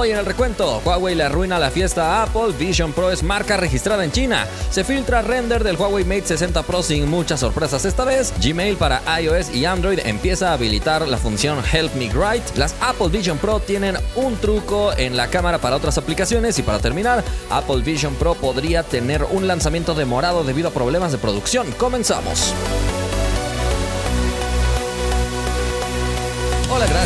Hoy en el recuento, Huawei le arruina la fiesta a Apple, Vision Pro es marca registrada en China, se filtra render del Huawei Mate 60 Pro sin muchas sorpresas esta vez, Gmail para iOS y Android empieza a habilitar la función Help Me Write, las Apple Vision Pro tienen un truco en la cámara para otras aplicaciones. Y para terminar, Apple Vision Pro podría tener un lanzamiento demorado debido a problemas de producción. Comenzamos.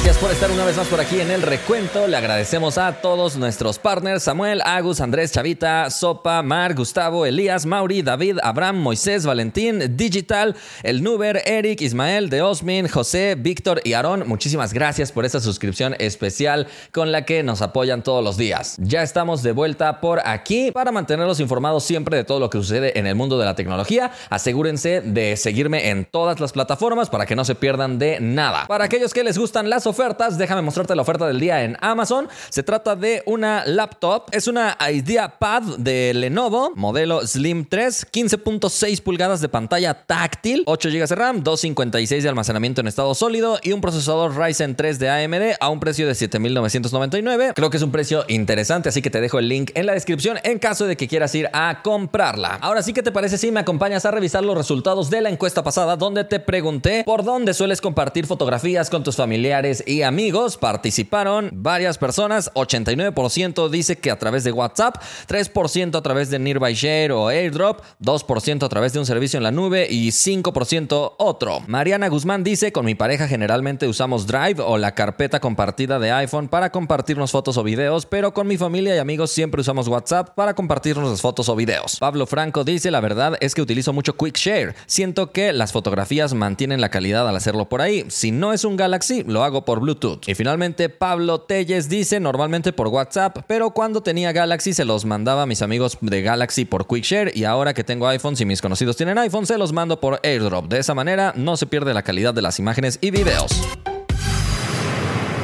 Gracias por estar una vez más por aquí en el recuento. Le agradecemos a todos nuestros partners: Samuel, Agus, Andrés, Chavita, Sopa, Mar, Gustavo, Elías, Mauri, David, Abraham, Moisés, Valentín, Digital, El Nuber, Eric, Ismael, De Osmin, José, Víctor y Aarón. Muchísimas gracias por esta suscripción especial con la que nos apoyan todos los días. Ya estamos de vuelta por aquí para mantenerlos informados siempre de todo lo que sucede en el mundo de la tecnología. Asegúrense de seguirme en todas las plataformas para que no se pierdan de nada. Para aquellos que les gusta las ofertas, déjame mostrarte la oferta del día en Amazon. Se trata de una laptop, es una IdeaPad de Lenovo, modelo Slim 3, 15.6 pulgadas de pantalla táctil, 8 GB de RAM, 256 de almacenamiento en estado sólido y un procesador Ryzen 3 de AMD a un precio de 7.999. Creo que es un precio interesante, así que te dejo el link en la descripción en caso de que quieras ir a comprarla. Ahora sí que te parece si me acompañas a revisar los resultados de la encuesta pasada donde te pregunté por dónde sueles compartir fotografías con tus familiares y amigos. Participaron varias personas. 89% dice que a través de WhatsApp, 3% a través de Nearby Share o AirDrop, 2% a través de un servicio en la nube y 5% otro. Mariana Guzmán dice, con mi pareja generalmente usamos Drive o la carpeta compartida de iPhone para compartirnos fotos o videos, pero con mi familia y amigos siempre usamos WhatsApp para compartirnos las fotos o videos. Pablo Franco dice, la verdad es que utilizo mucho Quick Share. Siento que las fotografías mantienen la calidad al hacerlo por ahí. Si no es un Galaxy, lo hago por Bluetooth. Y finalmente Pablo Telles dice normalmente por WhatsApp, pero cuando tenía Galaxy se los mandaba a mis amigos de Galaxy por QuickShare y ahora que tengo iPhones y mis conocidos tienen iPhone se los mando por AirDrop. De esa manera no se pierde la calidad de las imágenes y videos.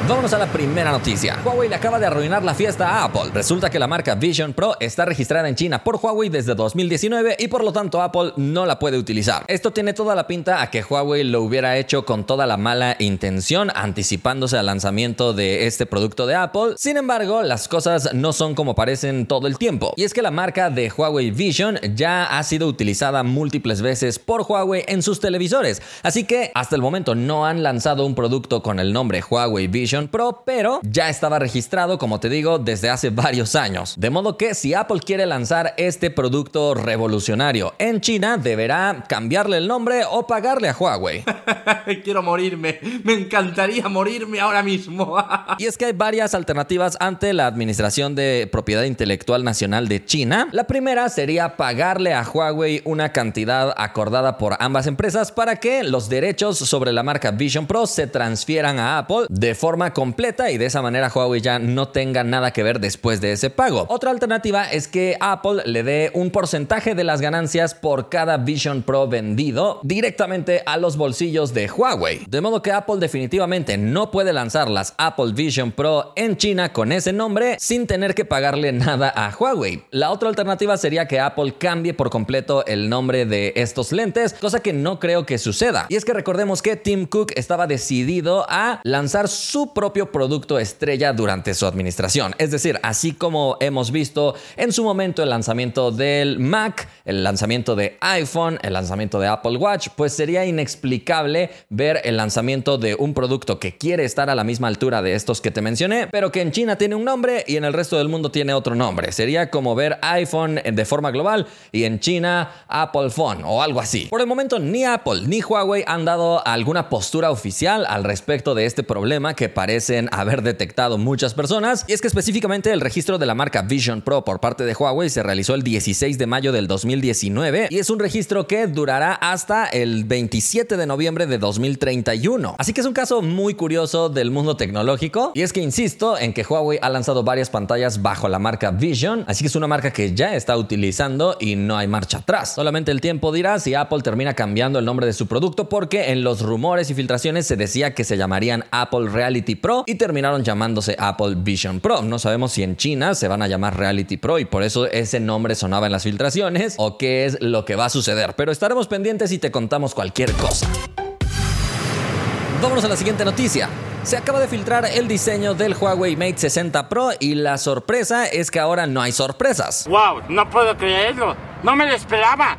Vámonos a la primera noticia. Huawei le acaba de arruinar la fiesta a Apple. Resulta que la marca Vision Pro está registrada en China por Huawei desde 2019 y por lo tanto Apple no la puede utilizar. Esto tiene toda la pinta a que Huawei lo hubiera hecho con toda la mala intención, anticipándose al lanzamiento de este producto de Apple. Sin embargo, las cosas no son como parecen todo el tiempo. Y es que la marca de Huawei Vision ya ha sido utilizada múltiples veces por Huawei en sus televisores. Así que hasta el momento no han lanzado un producto con el nombre Huawei Vision Pro, pero ya estaba registrado, como te digo, desde hace varios años. De modo que si Apple quiere lanzar este producto revolucionario en China, deberá cambiarle el nombre o pagarle a Huawei. Quiero morirme, me encantaría morirme ahora mismo. y es que hay varias alternativas ante la Administración de Propiedad Intelectual Nacional de China. La primera sería pagarle a Huawei una cantidad acordada por ambas empresas para que los derechos sobre la marca Vision Pro se transfieran a Apple de forma completa y de esa manera Huawei ya no tenga nada que ver después de ese pago. Otra alternativa es que Apple le dé un porcentaje de las ganancias por cada Vision Pro vendido directamente a los bolsillos de Huawei. De modo que Apple definitivamente no puede lanzar las Apple Vision Pro en China con ese nombre sin tener que pagarle nada a Huawei. La otra alternativa sería que Apple cambie por completo el nombre de estos lentes, cosa que no creo que suceda. Y es que recordemos que Tim Cook estaba decidido a lanzar su propio producto estrella durante su administración. Es decir, así como hemos visto en su momento el lanzamiento del Mac, el lanzamiento de iPhone, el lanzamiento de Apple Watch, pues sería inexplicable ver el lanzamiento de un producto que quiere estar a la misma altura de estos que te mencioné, pero que en China tiene un nombre y en el resto del mundo tiene otro nombre. Sería como ver iPhone de forma global y en China Apple Phone o algo así. Por el momento ni Apple ni Huawei han dado alguna postura oficial al respecto de este problema que parece parecen haber detectado muchas personas, y es que específicamente el registro de la marca Vision Pro por parte de Huawei se realizó el 16 de mayo del 2019 y es un registro que durará hasta el 27 de noviembre de 2031. Así que es un caso muy curioso del mundo tecnológico y es que insisto en que Huawei ha lanzado varias pantallas bajo la marca Vision, así que es una marca que ya está utilizando y no hay marcha atrás. Solamente el tiempo dirá si Apple termina cambiando el nombre de su producto porque en los rumores y filtraciones se decía que se llamarían Apple Reality Pro y terminaron llamándose Apple Vision Pro. No sabemos si en China se van a llamar Reality Pro y por eso ese nombre sonaba en las filtraciones o qué es lo que va a suceder, pero estaremos pendientes y te contamos cualquier cosa. Vámonos a la siguiente noticia. Se acaba de filtrar el diseño del Huawei Mate 60 Pro y la sorpresa es que ahora no hay sorpresas. ¡Wow! No puedo creerlo. No me lo esperaba.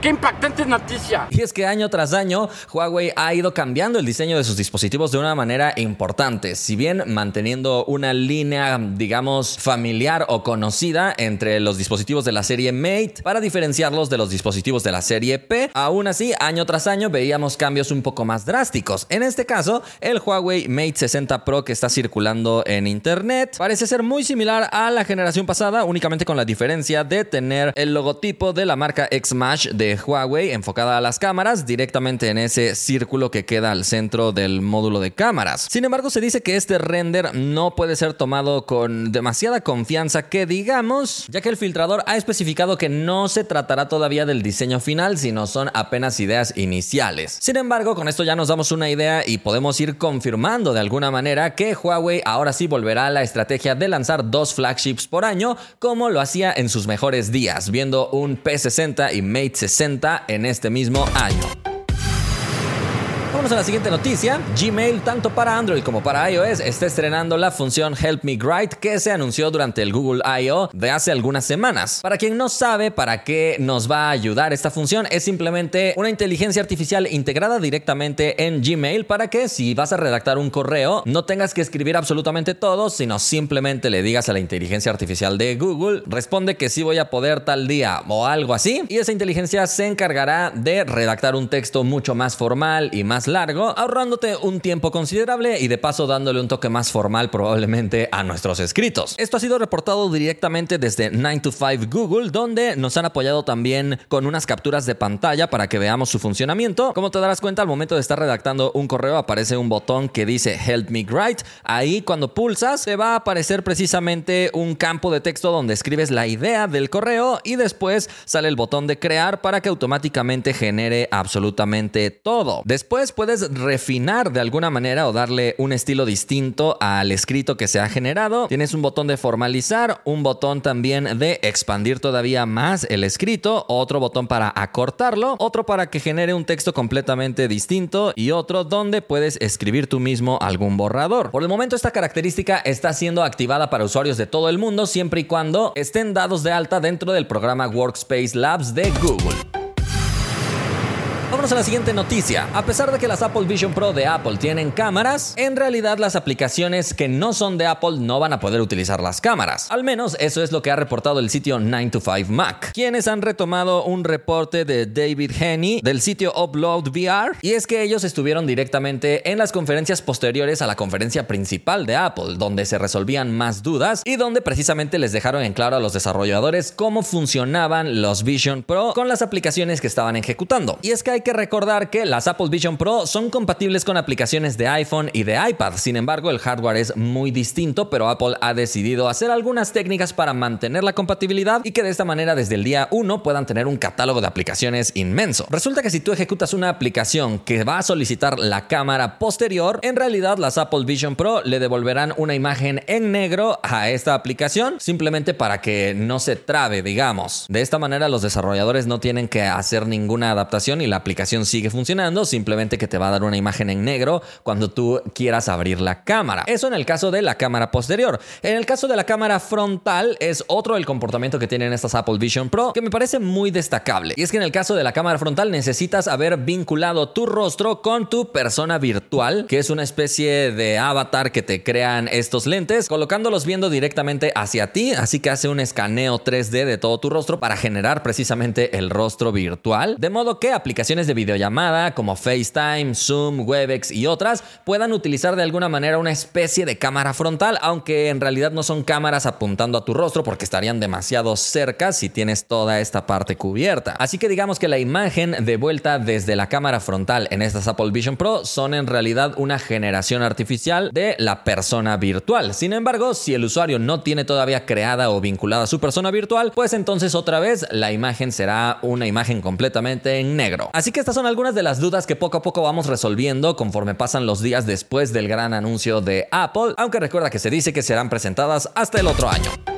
¡Qué impactante noticia! Y es que año tras año Huawei ha ido cambiando el diseño de sus dispositivos de una manera importante, si bien manteniendo una línea, digamos, familiar o conocida entre los dispositivos de la serie Mate para diferenciarlos de los dispositivos de la serie P. Aún así, año tras año veíamos cambios un poco más drásticos. En este caso, el Huawei Mate 60 Pro que está circulando en internet parece ser muy similar a la generación pasada, únicamente con la diferencia de tener el logotipo de la marca Xmash de Huawei enfocada a las cámaras directamente en ese círculo que queda al centro del módulo de cámaras. Sin embargo, se dice que este render no puede ser tomado con demasiada confianza que digamos, ya que el filtrador ha especificado que no se tratará todavía del diseño final, sino son apenas ideas iniciales. Sin embargo, con esto ya nos damos una idea y podemos ir confirmando de alguna manera que Huawei ahora sí volverá a la estrategia de lanzar dos flagships por año, como lo hacía en sus mejores días, viendo un P60 y Mate 60 en este mismo año. Vamos a la siguiente noticia. Gmail, tanto para Android como para iOS, está estrenando la función Help Me Write que se anunció durante el Google I.O. de hace algunas semanas. Para quien no sabe para qué nos va a ayudar esta función, es simplemente una inteligencia artificial integrada directamente en Gmail para que si vas a redactar un correo, no tengas que escribir absolutamente todo, sino simplemente le digas a la inteligencia artificial de Google, responde que sí voy a poder tal día o algo así, y esa inteligencia se encargará de redactar un texto mucho más formal y largo, ahorrándote un tiempo considerable y de paso dándole un toque más formal probablemente a nuestros escritos. Esto ha sido reportado directamente desde 9 to 5 Google, donde nos han apoyado también con unas capturas de pantalla para que veamos su funcionamiento. Como te darás cuenta, al momento de estar redactando un correo aparece un botón que dice Help Me Write. Ahí cuando pulsas te va a aparecer precisamente un campo de texto donde escribes la idea del correo y después sale el botón de crear para que automáticamente genere absolutamente todo. Después puedes refinar de alguna manera o darle un estilo distinto al escrito que se ha generado. Tienes un botón de formalizar, un botón también de expandir todavía más el escrito, otro botón para acortarlo, otro para que genere un texto completamente distinto y otro donde puedes escribir tú mismo algún borrador. Por el momento esta característica está siendo activada para usuarios de todo el mundo siempre y cuando estén dados de alta dentro del programa Workspace Labs de Google. A la siguiente noticia. A pesar de que las Apple Vision Pro de Apple tienen cámaras, en realidad las aplicaciones que no son de Apple no van a poder utilizar las cámaras. Al menos eso es lo que ha reportado el sitio 9to5 Mac, quienes han retomado un reporte de David Henney del sitio Upload VR, y es que ellos estuvieron directamente en las conferencias posteriores a la conferencia principal de Apple, donde se resolvían más dudas y donde precisamente les dejaron en claro a los desarrolladores cómo funcionaban los Vision Pro con las aplicaciones que estaban ejecutando. Y es que hay que recordar que las Apple Vision Pro son compatibles con aplicaciones de iPhone y de iPad. Sin embargo, el hardware es muy distinto, pero Apple ha decidido hacer algunas técnicas para mantener la compatibilidad y que de esta manera desde el día 1 puedan tener un catálogo de aplicaciones inmenso. Resulta que si tú ejecutas una aplicación que va a solicitar la cámara posterior, en realidad las Apple Vision Pro le devolverán una imagen en negro a esta aplicación simplemente para que no se trabe, digamos. De esta manera los desarrolladores no tienen que hacer ninguna adaptación y la aplicación sigue funcionando, simplemente que te va a dar una imagen en negro cuando tú quieras abrir la cámara. Eso en el caso de la cámara posterior. En el caso de la cámara frontal es otro el comportamiento que tienen estas Apple Vision Pro que me parece muy destacable. Y es que en el caso de la cámara frontal necesitas haber vinculado tu rostro con tu persona virtual, que es una especie de avatar que te crean estos lentes, colocándolos viendo directamente hacia ti, así que hace un escaneo 3D de todo tu rostro para generar precisamente el rostro virtual, de modo que aplicaciones de videollamada como FaceTime, Zoom, Webex y otras puedan utilizar de alguna manera una especie de cámara frontal, aunque en realidad no son cámaras apuntando a tu rostro porque estarían demasiado cerca si tienes toda esta parte cubierta. Así que digamos que la imagen de vuelta desde la cámara frontal en estas Apple Vision Pro son en realidad una generación artificial de la persona virtual. Sin embargo, si el usuario no tiene todavía creada o vinculada su persona virtual, pues entonces otra vez la imagen será una imagen completamente en negro. Así que estas son algunas de las dudas que poco a poco vamos resolviendo conforme pasan los días después del gran anuncio de Apple, aunque recuerda que se dice que serán presentadas hasta el otro año.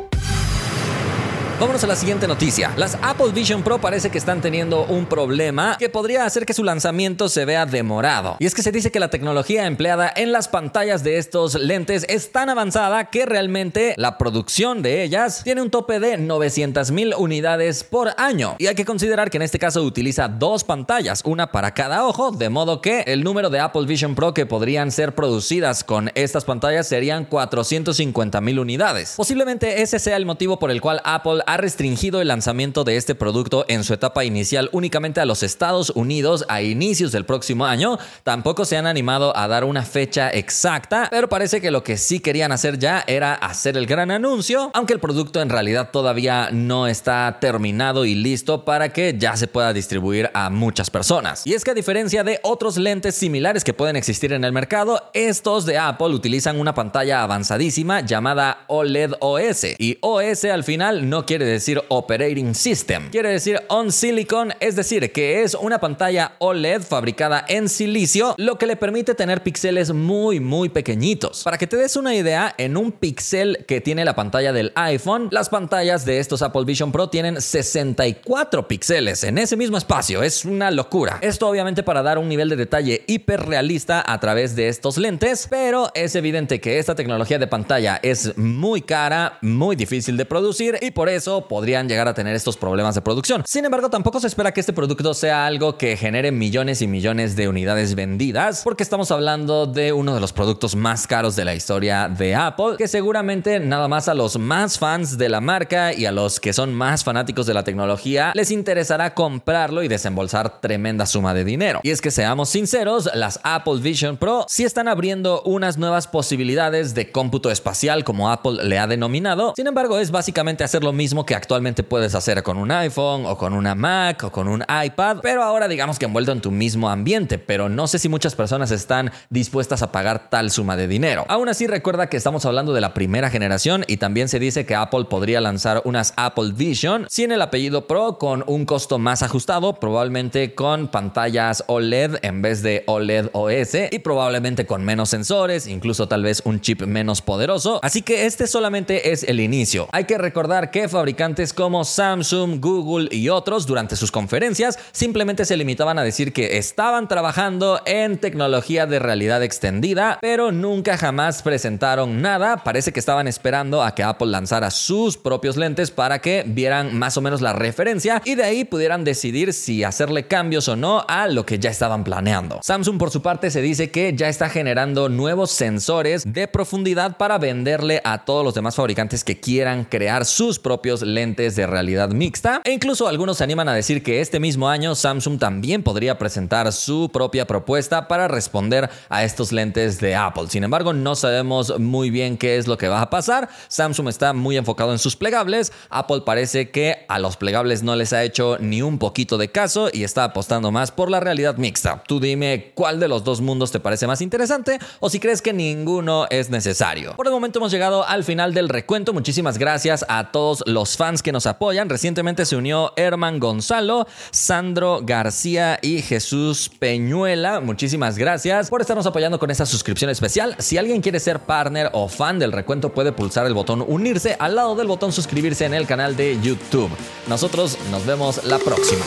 Vámonos a la siguiente noticia. Las Apple Vision Pro parece que están teniendo un problema que podría hacer que su lanzamiento se vea demorado. Y es que se dice que la tecnología empleada en las pantallas de estos lentes es tan avanzada que realmente la producción de ellas tiene un tope de 900 mil unidades por año. Y hay que considerar que en este caso utiliza dos pantallas, una para cada ojo, de modo que el número de Apple Vision Pro que podrían ser producidas con estas pantallas serían 450 mil unidades. Posiblemente ese sea el motivo por el cual Apple ha restringido el lanzamiento de este producto en su etapa inicial únicamente a los Estados Unidos a inicios del próximo año. Tampoco se han animado a dar una fecha exacta, pero parece que lo que sí querían hacer ya era hacer el gran anuncio, aunque el producto en realidad todavía no está terminado y listo para que ya se pueda distribuir a muchas personas. Y es que a diferencia de otros lentes similares que pueden existir en el mercado, estos de Apple utilizan una pantalla avanzadísima llamada OLED OS. Y OS al final no quiere decir Operating System, quiere decir On Silicon, es decir, que es una pantalla OLED fabricada en silicio, lo que le permite tener píxeles muy muy pequeñitos. Para que te des una idea, en un píxel que tiene la pantalla del iPhone, las pantallas de estos Apple Vision Pro tienen 64 píxeles en ese mismo espacio, es una locura. Esto obviamente para dar un nivel de detalle hiperrealista a través de estos lentes, pero es evidente que esta tecnología de pantalla es muy cara, muy difícil de producir y por eso podrían llegar a tener estos problemas de producción. Sin embargo, tampoco se espera que este producto sea algo que genere millones y millones de unidades vendidas, porque estamos hablando de uno de los productos más caros de la historia de Apple, que seguramente nada más a los más fans de la marca y a los que son más fanáticos de la tecnología les interesará comprarlo y desembolsar tremenda suma de dinero. Y es que seamos sinceros, las Apple Vision Pro sí están abriendo unas nuevas posibilidades de cómputo espacial como Apple le ha denominado. Sin embargo, es básicamente hacer lo mismo que actualmente puedes hacer con un iPhone o con una Mac o con un iPad, pero ahora digamos que envuelto en tu mismo ambiente, pero no sé si muchas personas están dispuestas a pagar tal suma de dinero. Aún así, recuerda que estamos hablando de la primera generación y también se dice que Apple podría lanzar unas Apple Vision sin el apellido Pro con un costo más ajustado, probablemente con pantallas OLED en vez de OLED OS y probablemente con menos sensores, incluso tal vez un chip menos poderoso. Así que este solamente es el inicio. Hay que recordar que fabricantes como Samsung, Google y otros durante sus conferencias simplemente se limitaban a decir que estaban trabajando en tecnología de realidad extendida, pero nunca jamás presentaron nada. Parece que estaban esperando a que Apple lanzara sus propios lentes para que vieran más o menos la referencia y de ahí pudieran decidir si hacerle cambios o no a lo que ya estaban planeando. Samsung por su parte se dice que ya está generando nuevos sensores de profundidad para venderle a todos los demás fabricantes que quieran crear sus propios lentes de realidad mixta e incluso algunos se animan a decir que este mismo año Samsung también podría presentar su propia propuesta para responder a estos lentes de Apple. Sin embargo, no sabemos muy bien qué es lo que va a pasar. Samsung está muy enfocado en sus plegables. Apple parece que a los plegables no les ha hecho ni un poquito de caso y está apostando más por la realidad mixta. Tú dime cuál de los dos mundos te parece más interesante o si crees que ninguno es necesario. Por el momento hemos llegado al final del recuento. Muchísimas gracias a todos los fans que nos apoyan. Recientemente se unió Herman Gonzalo, Sandro García y Jesús Peñuela. Muchísimas gracias por estarnos apoyando con esta suscripción especial. Si alguien quiere ser partner o fan del recuento, puede pulsar el botón unirse al lado del botón suscribirse en el canal de YouTube. Nosotros nos vemos la próxima.